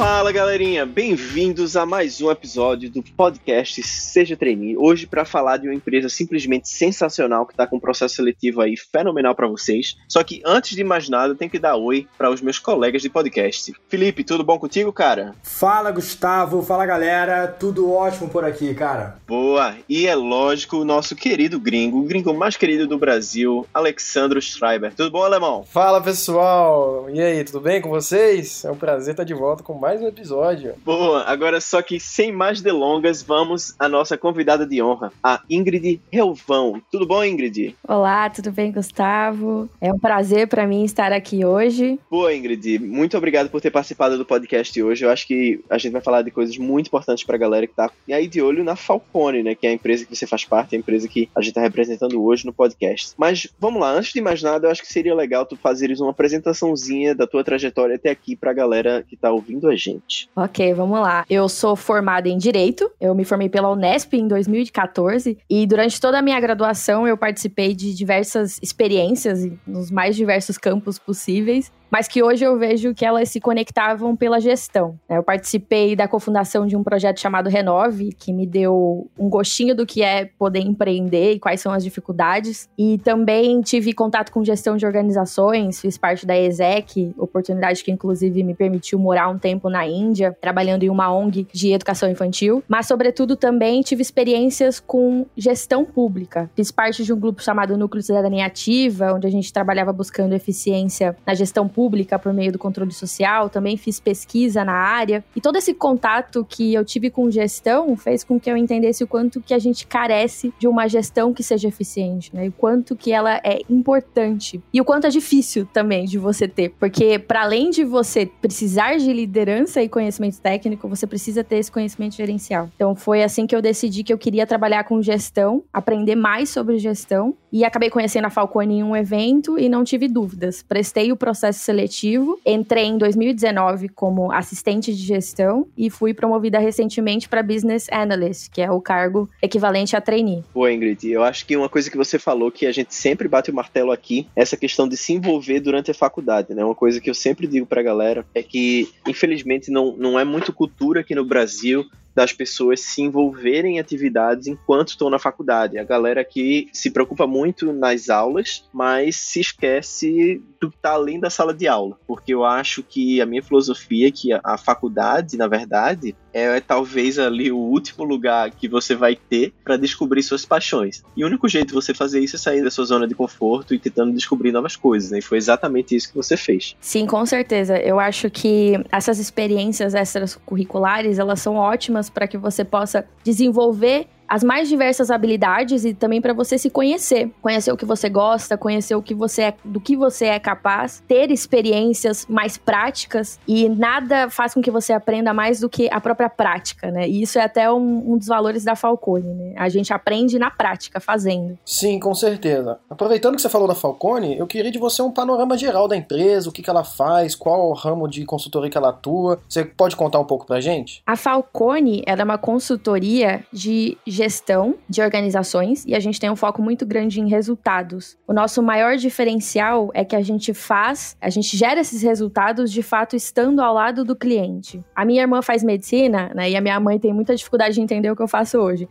Fala galerinha, bem-vindos a mais um episódio do podcast Seja Trainee. Hoje para falar de uma empresa simplesmente sensacional que está com um processo seletivo aí fenomenal para vocês. Só que antes de mais nada, eu tenho que dar oi para os meus colegas de podcast. Felipe, tudo bom contigo, cara? Fala Gustavo, fala galera, tudo ótimo por aqui, cara. Boa, e é lógico o nosso querido gringo, o gringo mais querido do Brasil, Alexandro Schreiber. Tudo bom, alemão? Fala pessoal, e aí, tudo bem com vocês? É um prazer estar de volta com mais mais um episódio. Boa, agora só que sem mais delongas, vamos à nossa convidada de honra, a Ingrid Relvão. Tudo bom, Ingrid? Olá, tudo bem, Gustavo? É um prazer para mim estar aqui hoje. Boa, Ingrid, muito obrigado por ter participado do podcast hoje. Eu acho que a gente vai falar de coisas muito importantes pra galera que tá aí de olho na Falcone, né, que é a empresa que você faz parte, a empresa que a gente tá representando hoje no podcast. Mas vamos lá, antes de mais nada, eu acho que seria legal tu fazeres uma apresentaçãozinha da tua trajetória até aqui pra galera que tá ouvindo a gente. Ok, vamos lá. Eu sou formada em Direito, eu me formei pela Unesp em 2014 e durante toda a minha graduação eu participei de diversas experiências nos mais diversos campos possíveis mas que hoje eu vejo que elas se conectavam pela gestão. Né? Eu participei da cofundação de um projeto chamado Renove, que me deu um gostinho do que é poder empreender e quais são as dificuldades. E também tive contato com gestão de organizações, fiz parte da ESEC, oportunidade que inclusive me permitiu morar um tempo na Índia, trabalhando em uma ONG de educação infantil. Mas, sobretudo, também tive experiências com gestão pública. Fiz parte de um grupo chamado Núcleo Cidadania Ativa, onde a gente trabalhava buscando eficiência na gestão pública pública por meio do controle social, também fiz pesquisa na área. E todo esse contato que eu tive com gestão fez com que eu entendesse o quanto que a gente carece de uma gestão que seja eficiente, né? E o quanto que ela é importante. E o quanto é difícil também de você ter, porque para além de você precisar de liderança e conhecimento técnico, você precisa ter esse conhecimento gerencial. Então foi assim que eu decidi que eu queria trabalhar com gestão, aprender mais sobre gestão e acabei conhecendo a Falcone em um evento e não tive dúvidas. Prestei o processo seletivo. Entrei em 2019 como assistente de gestão e fui promovida recentemente para Business Analyst, que é o cargo equivalente a trainee. Pô, Ingrid, eu acho que uma coisa que você falou que a gente sempre bate o martelo aqui, essa questão de se envolver durante a faculdade, né? Uma coisa que eu sempre digo pra galera é que, infelizmente, não, não é muito cultura aqui no Brasil das pessoas se envolverem em atividades enquanto estão na faculdade. A galera aqui se preocupa muito nas aulas, mas se esquece do que está além da sala de aula. Porque eu acho que a minha filosofia é que a, a faculdade, na verdade, é, é, talvez ali o último lugar que você vai ter para descobrir suas paixões. E o único jeito de você fazer isso é sair da sua zona de conforto e tentando descobrir novas coisas, né? E foi exatamente isso que você fez. Sim, com certeza. Eu acho que essas experiências extracurriculares, elas são ótimas para que você possa desenvolver as mais diversas habilidades e também para você se conhecer, conhecer o que você gosta, conhecer o que você é, do que você é capaz, ter experiências mais práticas e nada faz com que você aprenda mais do que a própria prática, né? E isso é até um, um dos valores da Falcone, né? A gente aprende na prática, fazendo. Sim, com certeza. Aproveitando que você falou da Falcone, eu queria de você um panorama geral da empresa, o que, que ela faz, qual o ramo de consultoria que ela atua. Você pode contar um pouco pra gente? A Falcone, ela é uma consultoria de gestão de organizações e a gente tem um foco muito grande em resultados. O nosso maior diferencial é que a gente faz, a gente gera esses resultados de fato estando ao lado do cliente. A minha irmã faz medicina, né? E a minha mãe tem muita dificuldade de entender o que eu faço hoje.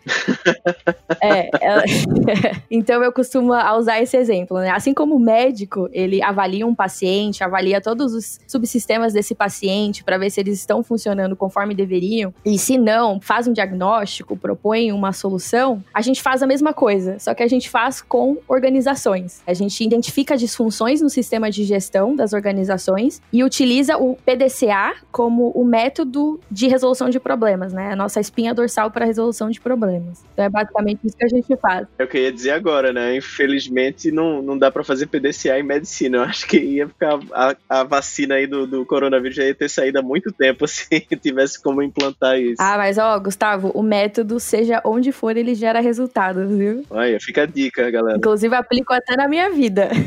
é, ela... então eu costumo usar esse exemplo, né? Assim como o médico, ele avalia um paciente, avalia todos os subsistemas desse paciente para ver se eles estão funcionando conforme deveriam. E se não, faz um diagnóstico, propõe uma solução, a gente faz a mesma coisa, só que a gente faz com organizações. A gente identifica disfunções no sistema de gestão das organizações e utiliza o PDCA como o método de resolução de problemas, né? A nossa espinha dorsal para resolução de problemas. Então é basicamente isso que a gente faz. É o que eu ia dizer agora, né? Infelizmente não, não dá para fazer PDCA em medicina. Eu acho que ia ficar a, a vacina aí do, do coronavírus já ia ter saído há muito tempo se tivesse como implantar isso. Ah, mas ó, Gustavo, o método, seja onde onde for, ele gera resultados, viu? Olha, fica a dica, galera. Inclusive, aplico até na minha vida.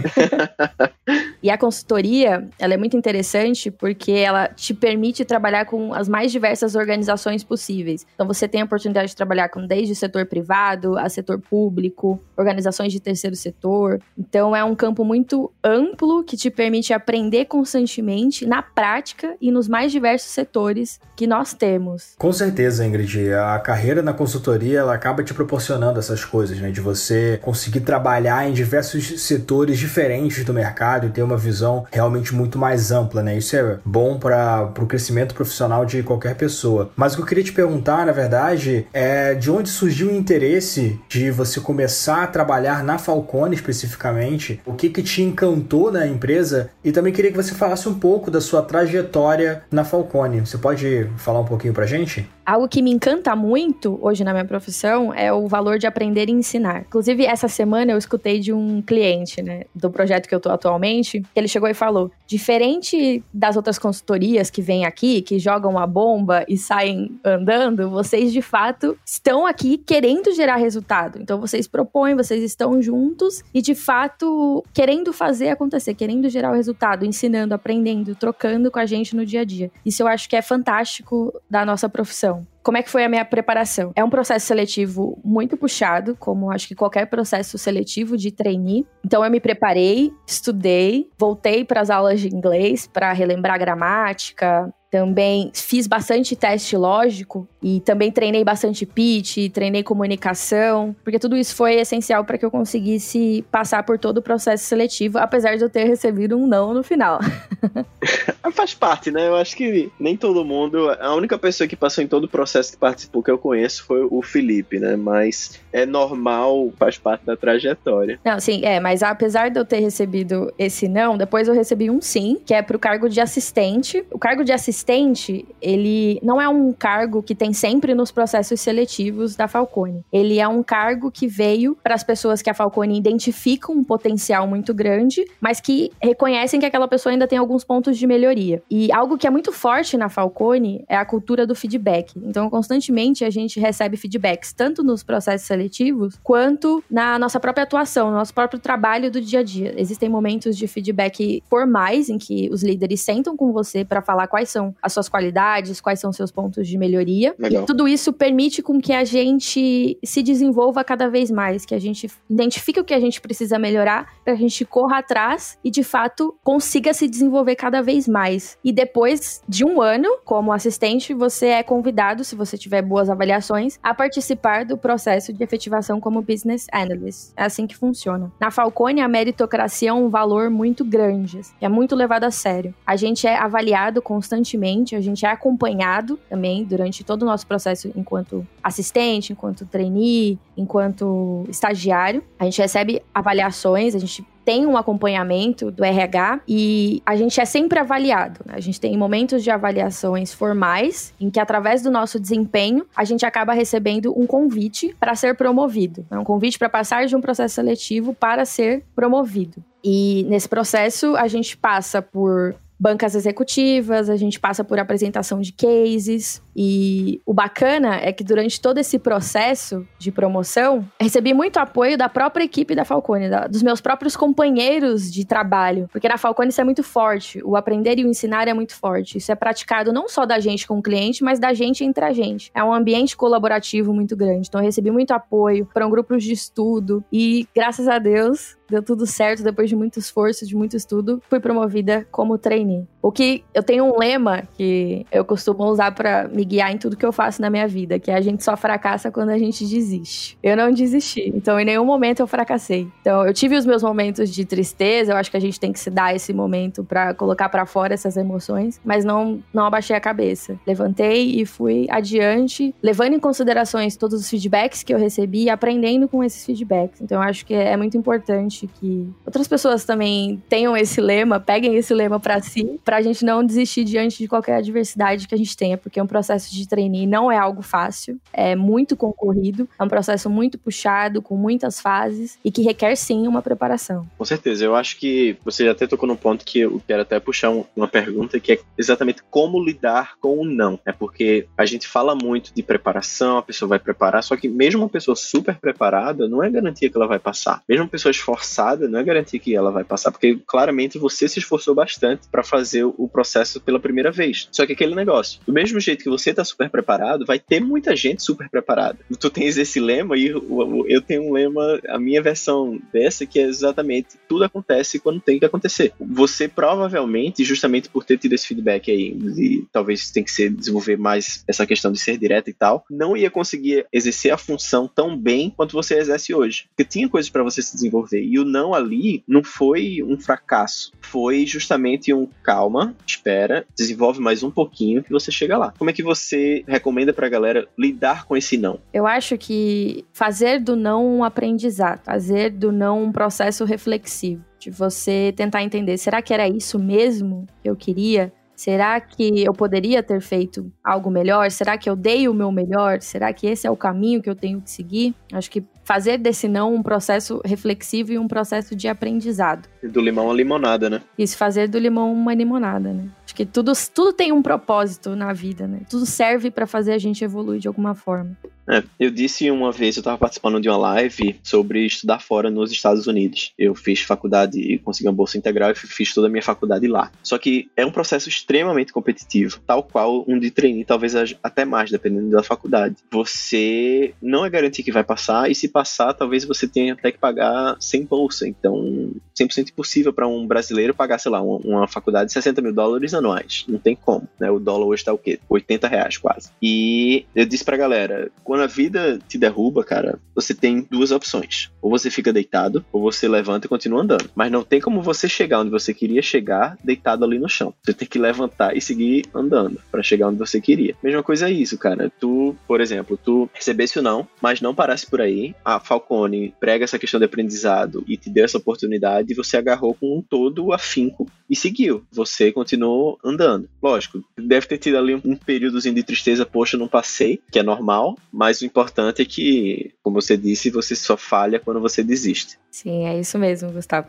E a consultoria, ela é muito interessante porque ela te permite trabalhar com as mais diversas organizações possíveis. Então você tem a oportunidade de trabalhar com desde o setor privado a setor público, organizações de terceiro setor. Então é um campo muito amplo que te permite aprender constantemente na prática e nos mais diversos setores que nós temos. Com certeza, Ingrid, a carreira na consultoria ela acaba te proporcionando essas coisas, né? De você conseguir trabalhar em diversos setores diferentes do mercado e ter uma visão realmente muito mais ampla, né? Isso é bom para o crescimento profissional de qualquer pessoa. Mas o que eu queria te perguntar, na verdade, é de onde surgiu o interesse de você começar a trabalhar na Falcone especificamente? O que que te encantou na empresa? E também queria que você falasse um pouco da sua trajetória na Falcone. Você pode falar um pouquinho pra gente? Algo que me encanta muito hoje na minha profissão é o valor de aprender e ensinar. Inclusive, essa semana eu escutei de um cliente, né, do projeto que eu tô atualmente, que ele chegou e falou: diferente das outras consultorias que vêm aqui, que jogam a bomba e saem andando, vocês de fato estão aqui querendo gerar resultado. Então, vocês propõem, vocês estão juntos e de fato querendo fazer acontecer, querendo gerar o resultado, ensinando, aprendendo, trocando com a gente no dia a dia. Isso eu acho que é fantástico da nossa profissão. Como é que foi a minha preparação? É um processo seletivo muito puxado, como acho que qualquer processo seletivo de trainee. Então eu me preparei, estudei, voltei para as aulas de inglês para relembrar gramática, também fiz bastante teste lógico e também treinei bastante pitch, treinei comunicação, porque tudo isso foi essencial para que eu conseguisse passar por todo o processo seletivo, apesar de eu ter recebido um não no final. Faz parte, né? Eu acho que nem todo mundo. A única pessoa que passou em todo o processo que participou que eu conheço foi o Felipe, né? Mas é normal, faz parte da trajetória. Não, sim, é, mas apesar de eu ter recebido esse não, depois eu recebi um sim, que é pro cargo de assistente. O cargo de assistente assistente, ele não é um cargo que tem sempre nos processos seletivos da Falcone. Ele é um cargo que veio para as pessoas que a Falcone identificam um potencial muito grande, mas que reconhecem que aquela pessoa ainda tem alguns pontos de melhoria. E algo que é muito forte na Falcone é a cultura do feedback. Então, constantemente a gente recebe feedbacks, tanto nos processos seletivos, quanto na nossa própria atuação, no nosso próprio trabalho do dia a dia. Existem momentos de feedback formais em que os líderes sentam com você para falar quais são as suas qualidades, quais são seus pontos de melhoria. Legal. E tudo isso permite com que a gente se desenvolva cada vez mais, que a gente identifique o que a gente precisa melhorar, que a gente corra atrás e de fato consiga se desenvolver cada vez mais. E depois de um ano como assistente, você é convidado, se você tiver boas avaliações, a participar do processo de efetivação como business analyst. É assim que funciona. Na Falcone, a meritocracia é um valor muito grande, é muito levado a sério. A gente é avaliado constantemente a gente é acompanhado também durante todo o nosso processo enquanto assistente, enquanto trainee, enquanto estagiário. A gente recebe avaliações, a gente tem um acompanhamento do RH e a gente é sempre avaliado. Né? A gente tem momentos de avaliações formais em que, através do nosso desempenho, a gente acaba recebendo um convite para ser promovido. É um convite para passar de um processo seletivo para ser promovido. E nesse processo, a gente passa por bancas executivas, a gente passa por apresentação de cases. E o bacana é que durante todo esse processo de promoção, recebi muito apoio da própria equipe da Falcone, da, dos meus próprios companheiros de trabalho. Porque na Falcone isso é muito forte. O aprender e o ensinar é muito forte. Isso é praticado não só da gente com o cliente, mas da gente entre a gente. É um ambiente colaborativo muito grande. Então eu recebi muito apoio, foram grupos de estudo. E graças a Deus, deu tudo certo depois de muito esforço, de muito estudo, fui promovida como trainee. O que eu tenho um lema que eu costumo usar para me guiar em tudo que eu faço na minha vida, que é a gente só fracassa quando a gente desiste. Eu não desisti, então em nenhum momento eu fracassei. Então eu tive os meus momentos de tristeza, eu acho que a gente tem que se dar esse momento para colocar para fora essas emoções, mas não não abaixei a cabeça. Levantei e fui adiante, levando em considerações todos os feedbacks que eu recebi aprendendo com esses feedbacks. Então eu acho que é muito importante que outras pessoas também tenham esse lema, peguem esse lema para si, para a gente não desistir diante de qualquer adversidade que a gente tenha, porque um processo de trainee não é algo fácil, é muito concorrido, é um processo muito puxado, com muitas fases e que requer sim uma preparação. Com certeza, eu acho que você até tocou num ponto que eu quero até puxar uma pergunta que é exatamente como lidar com o não. É porque a gente fala muito de preparação, a pessoa vai preparar, só que mesmo uma pessoa super preparada não é garantia que ela vai passar. Mesmo uma pessoa esforçada passada, não é garantia que ela vai passar, porque claramente você se esforçou bastante para fazer o processo pela primeira vez. Só que aquele negócio, do mesmo jeito que você tá super preparado, vai ter muita gente super preparada. Tu tens esse lema e eu tenho um lema, a minha versão dessa que é exatamente tudo acontece quando tem que acontecer. Você provavelmente, justamente por ter tido esse feedback aí, de talvez tem que ser desenvolver mais essa questão de ser direto e tal, não ia conseguir exercer a função tão bem quanto você exerce hoje. Porque tinha coisas para você se desenvolver. E o não ali não foi um fracasso. Foi justamente um calma, espera, desenvolve mais um pouquinho que você chega lá. Como é que você recomenda pra galera lidar com esse não? Eu acho que fazer do não um aprendizado, fazer do não um processo reflexivo. De você tentar entender, será que era isso mesmo que eu queria? Será que eu poderia ter feito algo melhor? Será que eu dei o meu melhor? Será que esse é o caminho que eu tenho que seguir? Acho que fazer desse não um processo reflexivo e um processo de aprendizado. Do limão a limonada, né? Isso, fazer do limão uma limonada, né? Acho que tudo, tudo tem um propósito na vida, né? Tudo serve para fazer a gente evoluir de alguma forma. É, eu disse uma vez, eu estava participando de uma live sobre estudar fora nos Estados Unidos. Eu fiz faculdade consegui uma bolsa integral e fiz toda a minha faculdade lá. Só que é um processo extremamente competitivo, tal qual um de trainee, talvez até mais, dependendo da faculdade. Você não é garantir que vai passar, e se passar, talvez você tenha até que pagar sem bolsa. Então, 100% impossível para um brasileiro pagar, sei lá, uma, uma, faculdade de 60 mil dólares anuais. Não tem como, né? O dólar hoje tá o quê? 80 reais quase. E eu disse pra galera, quando a vida te derruba, cara, você tem duas opções. Ou você fica deitado, ou você levanta e continua andando. Mas não tem como você chegar onde você queria chegar deitado ali no chão. Você tem que levantar e seguir andando para chegar onde você queria. Mesma coisa é isso, cara. Tu, por exemplo, tu recebesse o não, mas não parasse por aí. A Falcone prega essa questão de aprendizado e te deu essa oportunidade e você agarrou com todo afinco e seguiu. Você continuou andando. Lógico, deve ter tido ali um períodozinho de tristeza, poxa, não passei, que é normal, mas o importante é que, como você disse, você só falha quando você desiste. Sim, é isso mesmo, Gustavo.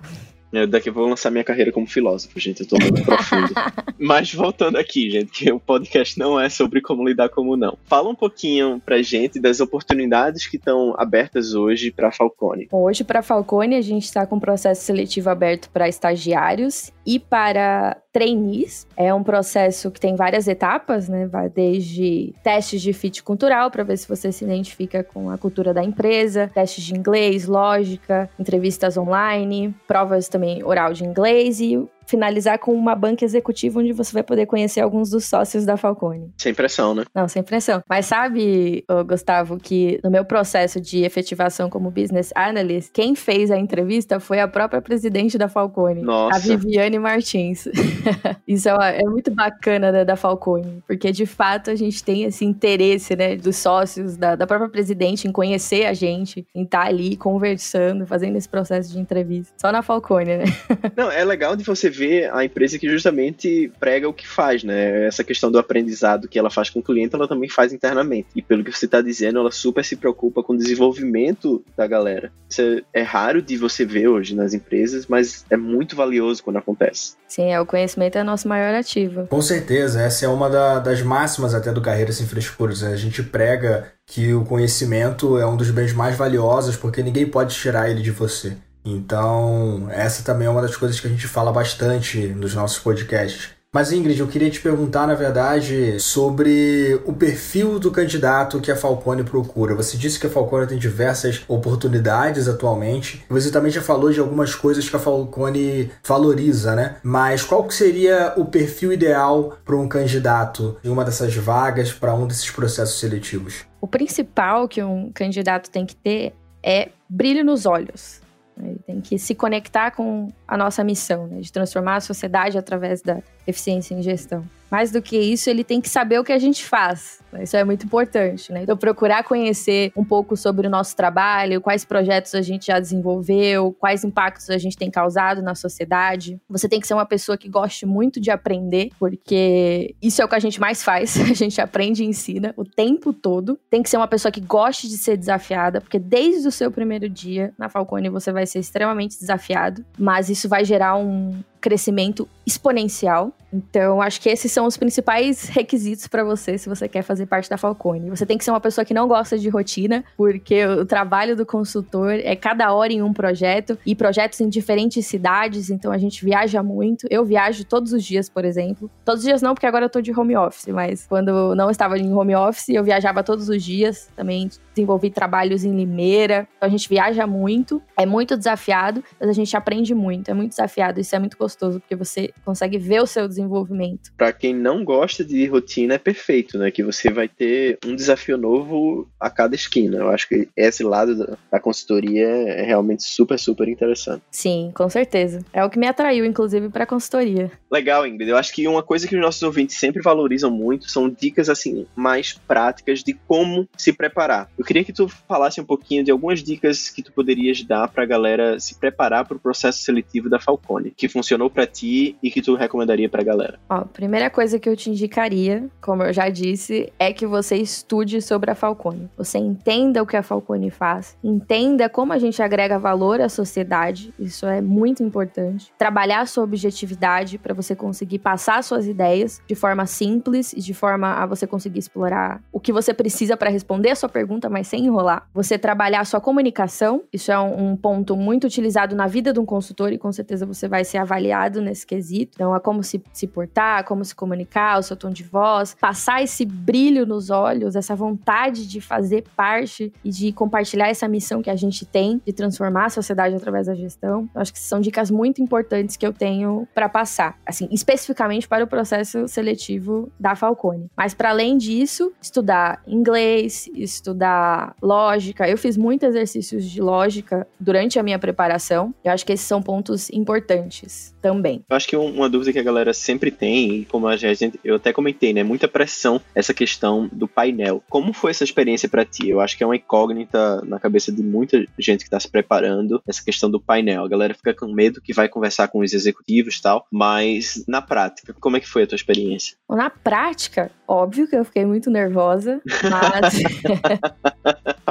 Eu daqui eu vou lançar minha carreira como filósofo, gente. Eu tô muito profundo. Mas voltando aqui, gente, que o podcast não é sobre como lidar como não. Fala um pouquinho pra gente das oportunidades que estão abertas hoje para Falcone. Hoje, para Falcone, a gente está com um processo seletivo aberto para estagiários e para trainees. É um processo que tem várias etapas, né? Vai desde testes de fit cultural para ver se você se identifica com a cultura da empresa, testes de inglês, lógica, entrevistas online, provas também oral de inglês e finalizar com uma banca executiva onde você vai poder conhecer alguns dos sócios da Falcone. Sem pressão, né? Não, sem pressão. Mas sabe, Gustavo, que no meu processo de efetivação como business analyst, quem fez a entrevista foi a própria presidente da Falcone, Nossa. a Viviane Martins. Isso é, é muito bacana da, da, Falcone, porque de fato a gente tem esse interesse, né, dos sócios, da, da própria presidente em conhecer a gente, em estar ali conversando, fazendo esse processo de entrevista. Só na Falcone, né? Não, é legal de você ver a empresa que justamente prega o que faz, né? Essa questão do aprendizado que ela faz com o cliente, ela também faz internamente. E pelo que você está dizendo, ela super se preocupa com o desenvolvimento da galera. Isso é, é raro de você ver hoje nas empresas, mas é muito valioso quando acontece. Sim, é, o conhecimento é nosso maior ativo. Com certeza, essa é uma da, das máximas até do Carreiras Sem Frescuras. Né? A gente prega que o conhecimento é um dos bens mais valiosos porque ninguém pode tirar ele de você. Então, essa também é uma das coisas que a gente fala bastante nos nossos podcasts. Mas Ingrid, eu queria te perguntar, na verdade, sobre o perfil do candidato que a Falcone procura. Você disse que a Falcone tem diversas oportunidades atualmente. Você também já falou de algumas coisas que a Falcone valoriza, né? Mas qual seria o perfil ideal para um candidato em uma dessas vagas, para um desses processos seletivos? O principal que um candidato tem que ter é brilho nos olhos. Ele tem que se conectar com a nossa missão, né, de transformar a sociedade através da eficiência em gestão. Mais do que isso, ele tem que saber o que a gente faz. Isso é muito importante, né? Então, procurar conhecer um pouco sobre o nosso trabalho, quais projetos a gente já desenvolveu, quais impactos a gente tem causado na sociedade. Você tem que ser uma pessoa que goste muito de aprender, porque isso é o que a gente mais faz. A gente aprende e ensina o tempo todo. Tem que ser uma pessoa que goste de ser desafiada, porque desde o seu primeiro dia na Falcone você vai ser extremamente desafiado, mas isso vai gerar um, crescimento exponencial. Então, acho que esses são os principais requisitos para você se você quer fazer parte da Falcone. Você tem que ser uma pessoa que não gosta de rotina, porque o trabalho do consultor é cada hora em um projeto e projetos em diferentes cidades, então a gente viaja muito. Eu viajo todos os dias, por exemplo. Todos os dias não, porque agora eu tô de home office, mas quando não estava em home office, eu viajava todos os dias. Também desenvolvi trabalhos em Limeira. Então a gente viaja muito, é muito desafiado, mas a gente aprende muito. É muito desafiado, isso é muito gostoso, porque você consegue ver o seu desenvolvimento. Para quem não gosta de rotina, é perfeito, né? Que você vai ter um desafio novo a cada esquina. Eu acho que esse lado da consultoria é realmente super, super interessante. Sim, com certeza. É o que me atraiu, inclusive, para consultoria. Legal, Ingrid. Eu acho que uma coisa que os nossos ouvintes sempre valorizam muito são dicas assim mais práticas de como se preparar. Eu queria que tu falasse um pouquinho de algumas dicas que tu poderias dar para a galera se preparar para o processo seletivo da Falcone, que funcionou para ti e que tu recomendaria para a galera. Ó, a primeira coisa que eu te indicaria, como eu já disse, é que você estude sobre a Falcone. Você entenda o que a Falcone faz, entenda como a gente agrega valor à sociedade, isso é muito importante. Trabalhar a sua objetividade para você conseguir passar suas ideias de forma simples e de forma a você conseguir explorar o que você precisa para responder a sua pergunta mas sem enrolar. Você trabalhar a sua comunicação, isso é um, ponto muito utilizado na vida de um consultor e com certeza você vai ser avaliado nesse quesito. Então, é como se, se portar, como se comunicar, o seu tom de voz, passar esse brilho nos olhos, essa vontade de fazer parte e de compartilhar essa missão que a gente tem de transformar a sociedade através da gestão. Eu acho que são dicas muito importantes que eu tenho para passar, assim, especificamente para o processo seletivo da Falcone. Mas para além disso, estudar inglês, estudar lógica. Eu fiz muitos exercícios de lógica durante a minha preparação. Eu acho que esses são pontos importantes também. Eu acho que uma dúvida que a galera sempre tem, como a gente, eu até comentei, né? Muita pressão essa questão do painel. Como foi essa experiência para ti? Eu acho que é uma incógnita na cabeça de muita gente que está se preparando essa questão do painel. A galera fica com medo que vai conversar com os executivos e tal, mas na prática, como é que foi a tua experiência? Na prática, óbvio que eu fiquei muito nervosa, mas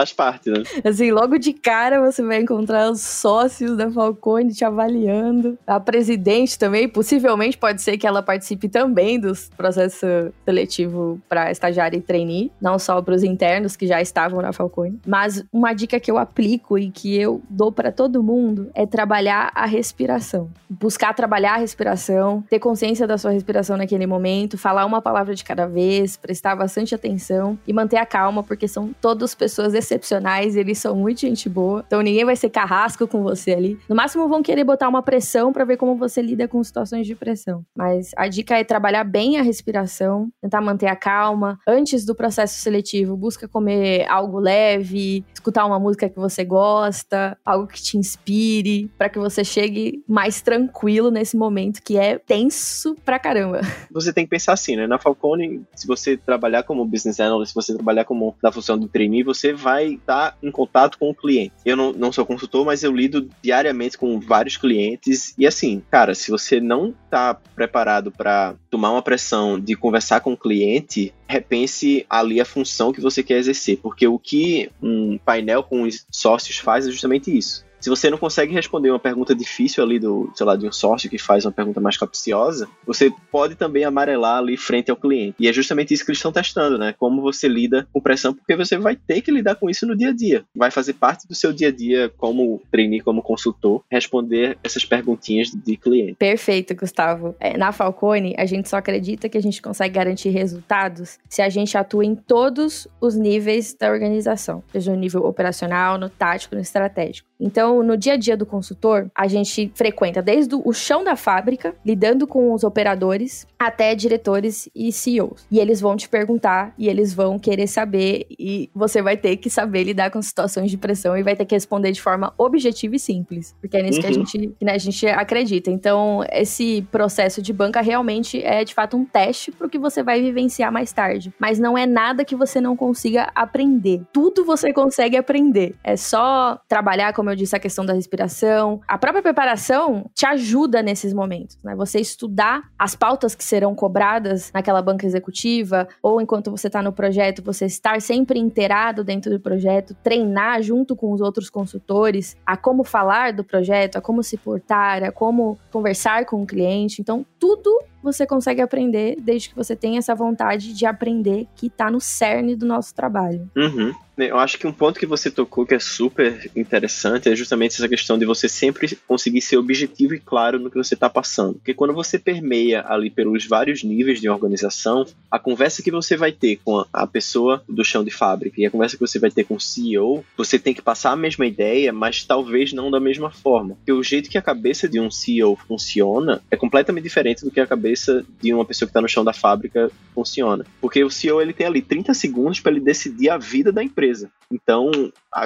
Faz parte, né? Assim, logo de cara você vai encontrar os sócios da Falcone te avaliando. A presidente também, possivelmente pode ser que ela participe também do processo seletivo para estagiário e trainee, não só para os internos que já estavam na Falcone. Mas uma dica que eu aplico e que eu dou para todo mundo é trabalhar a respiração. Buscar trabalhar a respiração, ter consciência da sua respiração naquele momento, falar uma palavra de cada vez, prestar bastante atenção e manter a calma, porque são todas pessoas excepcionais, eles são muito gente boa. Então ninguém vai ser carrasco com você ali. No máximo vão querer botar uma pressão para ver como você lida com situações de pressão. Mas a dica é trabalhar bem a respiração, tentar manter a calma. Antes do processo seletivo, busca comer algo leve, escutar uma música que você gosta, algo que te inspire, para que você chegue mais tranquilo nesse momento que é tenso pra caramba. Você tem que pensar assim, né? Na Falcone, se você trabalhar como business analyst, se você trabalhar como na função do trainee, você vai estar tá em contato com o cliente. Eu não, não sou consultor, mas eu lido diariamente com vários clientes. E assim, cara, se você não está preparado para tomar uma pressão de conversar com o cliente, repense ali a função que você quer exercer. Porque o que um painel com os sócios faz é justamente isso se você não consegue responder uma pergunta difícil ali do, sei lá, de um sócio que faz uma pergunta mais capciosa, você pode também amarelar ali frente ao cliente. E é justamente isso que eles estão testando, né? Como você lida com pressão, porque você vai ter que lidar com isso no dia a dia. Vai fazer parte do seu dia a dia como trainee, como consultor, responder essas perguntinhas de cliente. Perfeito, Gustavo. É, na Falcone, a gente só acredita que a gente consegue garantir resultados se a gente atua em todos os níveis da organização, seja no nível operacional, no tático, no estratégico. Então, no dia a dia do consultor, a gente frequenta desde o chão da fábrica, lidando com os operadores, até diretores e CEOs. E eles vão te perguntar e eles vão querer saber e você vai ter que saber lidar com situações de pressão e vai ter que responder de forma objetiva e simples, porque é nisso uhum. que a uhum. gente, né, a gente acredita. Então, esse processo de banca realmente é de fato um teste para o que você vai vivenciar mais tarde, mas não é nada que você não consiga aprender. Tudo você consegue aprender. É só trabalhar como eu disse, a questão da respiração. A própria preparação te ajuda nesses momentos, né? Você estudar as pautas que serão cobradas naquela banca executiva, ou enquanto você está no projeto, você estar sempre inteirado dentro do projeto, treinar junto com os outros consultores a como falar do projeto, a como se portar, a como conversar com o cliente. Então, tudo você consegue aprender desde que você tenha essa vontade de aprender que está no cerne do nosso trabalho. Uhum. Eu acho que um ponto que você tocou que é super interessante é justamente essa questão de você sempre conseguir ser objetivo e claro no que você está passando. Porque quando você permeia ali pelos vários níveis de organização, a conversa que você vai ter com a pessoa do chão de fábrica e a conversa que você vai ter com o CEO, você tem que passar a mesma ideia, mas talvez não da mesma forma. Porque o jeito que a cabeça de um CEO funciona é completamente diferente do que a cabeça de uma pessoa que está no chão da fábrica funciona. Porque o CEO ele tem ali 30 segundos para ele decidir a vida da empresa empresa. Então,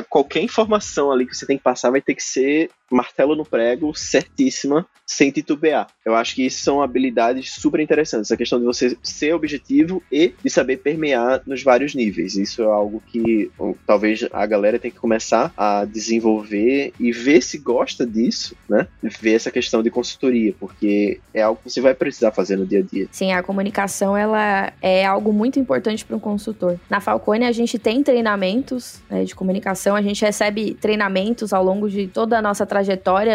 qualquer informação ali que você tem que passar vai ter que ser martelo no prego, certíssima, sem titubear. Eu acho que isso são habilidades super interessantes. A questão de você ser objetivo e de saber permear nos vários níveis. Isso é algo que talvez a galera tem que começar a desenvolver e ver se gosta disso, né? Ver essa questão de consultoria, porque é algo que você vai precisar fazer no dia a dia. Sim, a comunicação ela é algo muito importante para um consultor. Na Falcone a gente tem treinamentos né, de comunicação, a gente recebe treinamentos ao longo de toda a nossa trajetória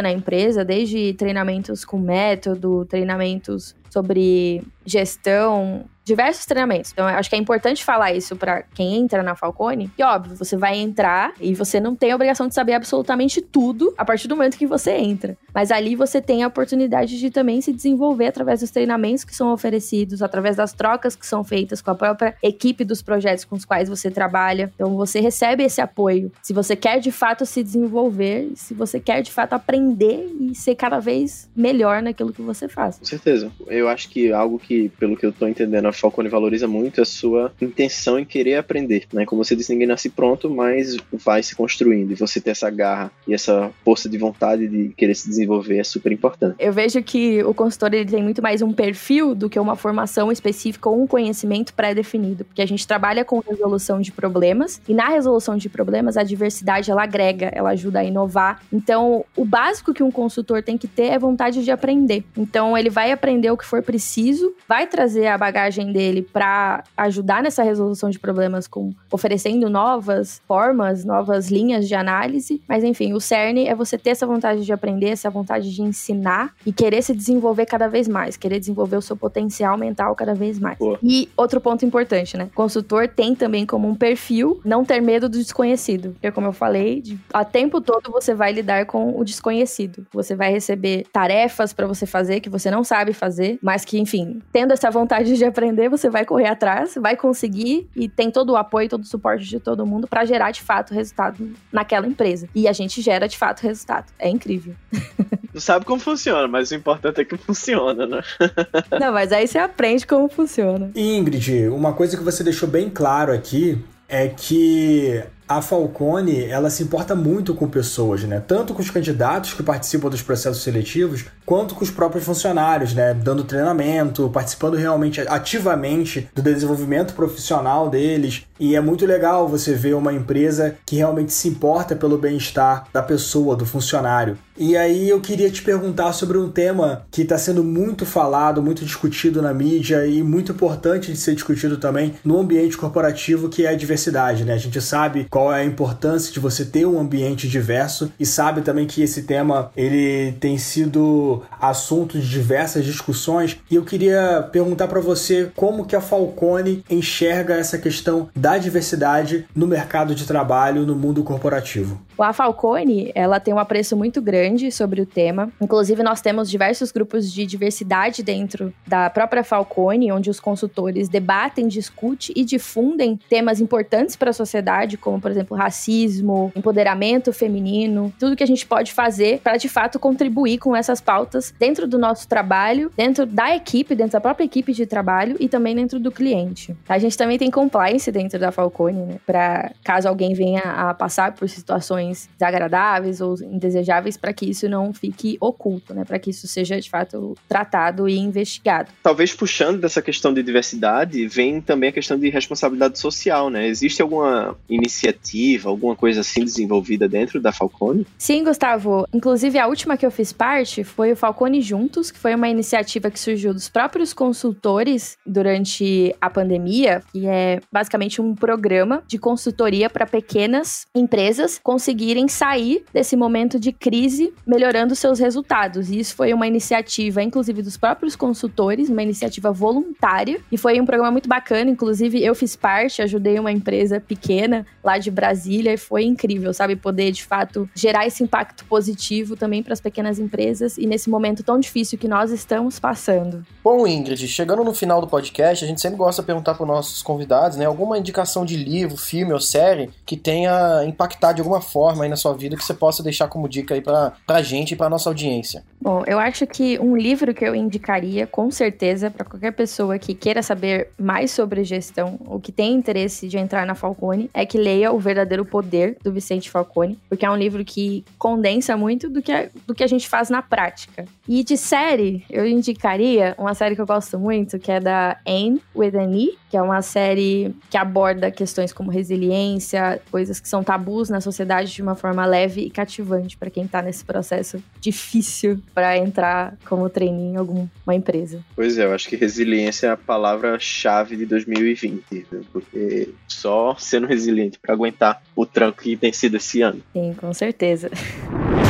na empresa, desde treinamentos com método, treinamentos sobre gestão, diversos treinamentos. Então, eu acho que é importante falar isso para quem entra na Falcone. Que, óbvio, você vai entrar e você não tem a obrigação de saber absolutamente tudo a partir do momento que você entra. Mas ali você tem a oportunidade de também se desenvolver através dos treinamentos que são oferecidos, através das trocas que são feitas com a própria equipe dos projetos com os quais você trabalha. Então, você recebe esse apoio. Se você quer de fato se desenvolver, se você quer de fato aprender e ser cada vez melhor naquilo que você faz. Com certeza. Eu acho que algo que, pelo que eu tô entendendo, a Falcone valoriza muito a sua intenção em querer aprender, né? Como você disse, ninguém nasce pronto, mas vai se construindo. E você ter essa garra e essa força de vontade de querer se desenvolver é super importante. Eu vejo que o consultor ele tem muito mais um perfil do que uma formação específica ou um conhecimento pré-definido, porque a gente trabalha com resolução de problemas e na resolução de problemas a diversidade ela agrega, ela ajuda a inovar. Então, o básico que um consultor tem que ter é vontade de aprender. Então, ele vai aprender o que for preciso, vai trazer a bagagem dele para ajudar nessa resolução de problemas, com oferecendo novas formas, novas linhas de análise. Mas enfim, o cerne é você ter essa vontade de aprender, essa vontade de ensinar e querer se desenvolver cada vez mais, querer desenvolver o seu potencial mental cada vez mais. Boa. E outro ponto importante, né? O consultor tem também como um perfil não ter medo do desconhecido. Porque, como eu falei, de, a tempo todo você vai lidar com o desconhecido. Você vai receber tarefas para você fazer que você não sabe fazer, mas que, enfim, tendo essa vontade de aprender aprender, você vai correr atrás, vai conseguir e tem todo o apoio, todo o suporte de todo mundo para gerar de fato resultado naquela empresa. E a gente gera de fato resultado. É incrível. Não sabe como funciona, mas o importante é que funciona, né? Não, mas aí você aprende como funciona. Ingrid, uma coisa que você deixou bem claro aqui é que a Falcone, ela se importa muito com pessoas, né? Tanto com os candidatos que participam dos processos seletivos, quanto com os próprios funcionários, né? Dando treinamento, participando realmente ativamente do desenvolvimento profissional deles. E é muito legal você ver uma empresa que realmente se importa pelo bem-estar da pessoa, do funcionário. E aí eu queria te perguntar sobre um tema que está sendo muito falado, muito discutido na mídia e muito importante de ser discutido também no ambiente corporativo, que é a diversidade, né? A gente sabe qual qual é a importância de você ter um ambiente diverso e sabe também que esse tema ele tem sido assunto de diversas discussões e eu queria perguntar para você como que a Falcone enxerga essa questão da diversidade no mercado de trabalho no mundo corporativo. A Falcone, ela tem um apreço muito grande sobre o tema. Inclusive, nós temos diversos grupos de diversidade dentro da própria Falcone, onde os consultores debatem, discutem e difundem temas importantes para a sociedade, como, por exemplo, racismo, empoderamento feminino, tudo que a gente pode fazer para de fato contribuir com essas pautas dentro do nosso trabalho, dentro da equipe, dentro da própria equipe de trabalho e também dentro do cliente. A gente também tem compliance dentro da Falcone, né? Para caso alguém venha a passar por situações desagradáveis ou indesejáveis, para que isso não fique oculto, né? Para que isso seja de fato tratado e investigado. Talvez puxando dessa questão de diversidade, vem também a questão de responsabilidade social, né? Existe alguma iniciativa iniciativa, alguma coisa assim desenvolvida dentro da Falcone? Sim, Gustavo. Inclusive, a última que eu fiz parte foi o Falcone Juntos, que foi uma iniciativa que surgiu dos próprios consultores durante a pandemia, que é basicamente um programa de consultoria para pequenas empresas conseguirem sair desse momento de crise melhorando seus resultados. E isso foi uma iniciativa, inclusive, dos próprios consultores, uma iniciativa voluntária, e foi um programa muito bacana. Inclusive, eu fiz parte, ajudei uma empresa pequena lá de Brasília e foi incrível, sabe? Poder de fato gerar esse impacto positivo também para as pequenas empresas e nesse momento tão difícil que nós estamos passando. Bom, Ingrid, chegando no final do podcast, a gente sempre gosta de perguntar para os nossos convidados, né, alguma indicação de livro, filme ou série que tenha impactado de alguma forma aí na sua vida que você possa deixar como dica aí para a gente e para nossa audiência. Bom, eu acho que um livro que eu indicaria com certeza para qualquer pessoa que queira saber mais sobre gestão ou que tenha interesse de entrar na Falcone é que leia O Verdadeiro Poder do Vicente Falcone, porque é um livro que condensa muito do que, do que a gente faz na prática. E de série, eu indicaria uma série que eu gosto muito, que é da Anne with an E, que é uma série que aborda questões como resiliência, coisas que são tabus na sociedade de uma forma leve e cativante para quem tá nesse processo difícil para entrar como trainee em alguma empresa. Pois é, eu acho que resiliência é a palavra-chave de 2020, porque só sendo resiliente para aguentar o tranco que tem sido esse ano. Sim, com certeza.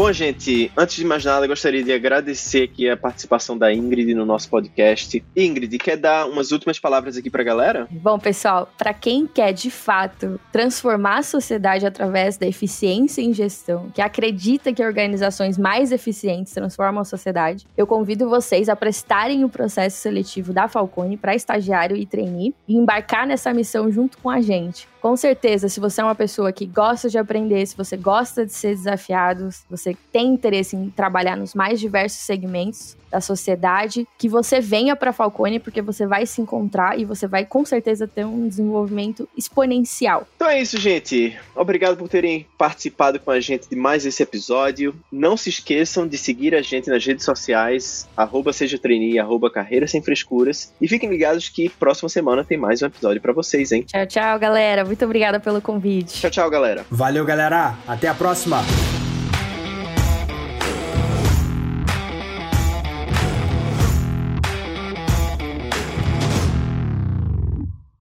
Bom, gente, antes de mais nada, gostaria de agradecer aqui a participação da Ingrid no nosso podcast. Ingrid, quer dar umas últimas palavras aqui pra galera? Bom, pessoal, para quem quer de fato transformar a sociedade através da eficiência em gestão, que acredita que organizações mais eficientes transformam a sociedade, eu convido vocês a prestarem o processo seletivo da Falcone para estagiário e trainee e embarcar nessa missão junto com a gente. Com certeza, se você é uma pessoa que gosta de aprender, se você gosta de ser desafiado, se você tem interesse em trabalhar nos mais diversos segmentos, da sociedade, que você venha para Falcone porque você vai se encontrar e você vai com certeza ter um desenvolvimento exponencial. Então é isso, gente. Obrigado por terem participado com a gente de mais esse episódio. Não se esqueçam de seguir a gente nas redes sociais, arroba seja trainee, arroba carreira sem frescuras. E fiquem ligados que próxima semana tem mais um episódio para vocês, hein? Tchau, tchau, galera. Muito obrigada pelo convite. Tchau, tchau, galera. Valeu, galera. Até a próxima.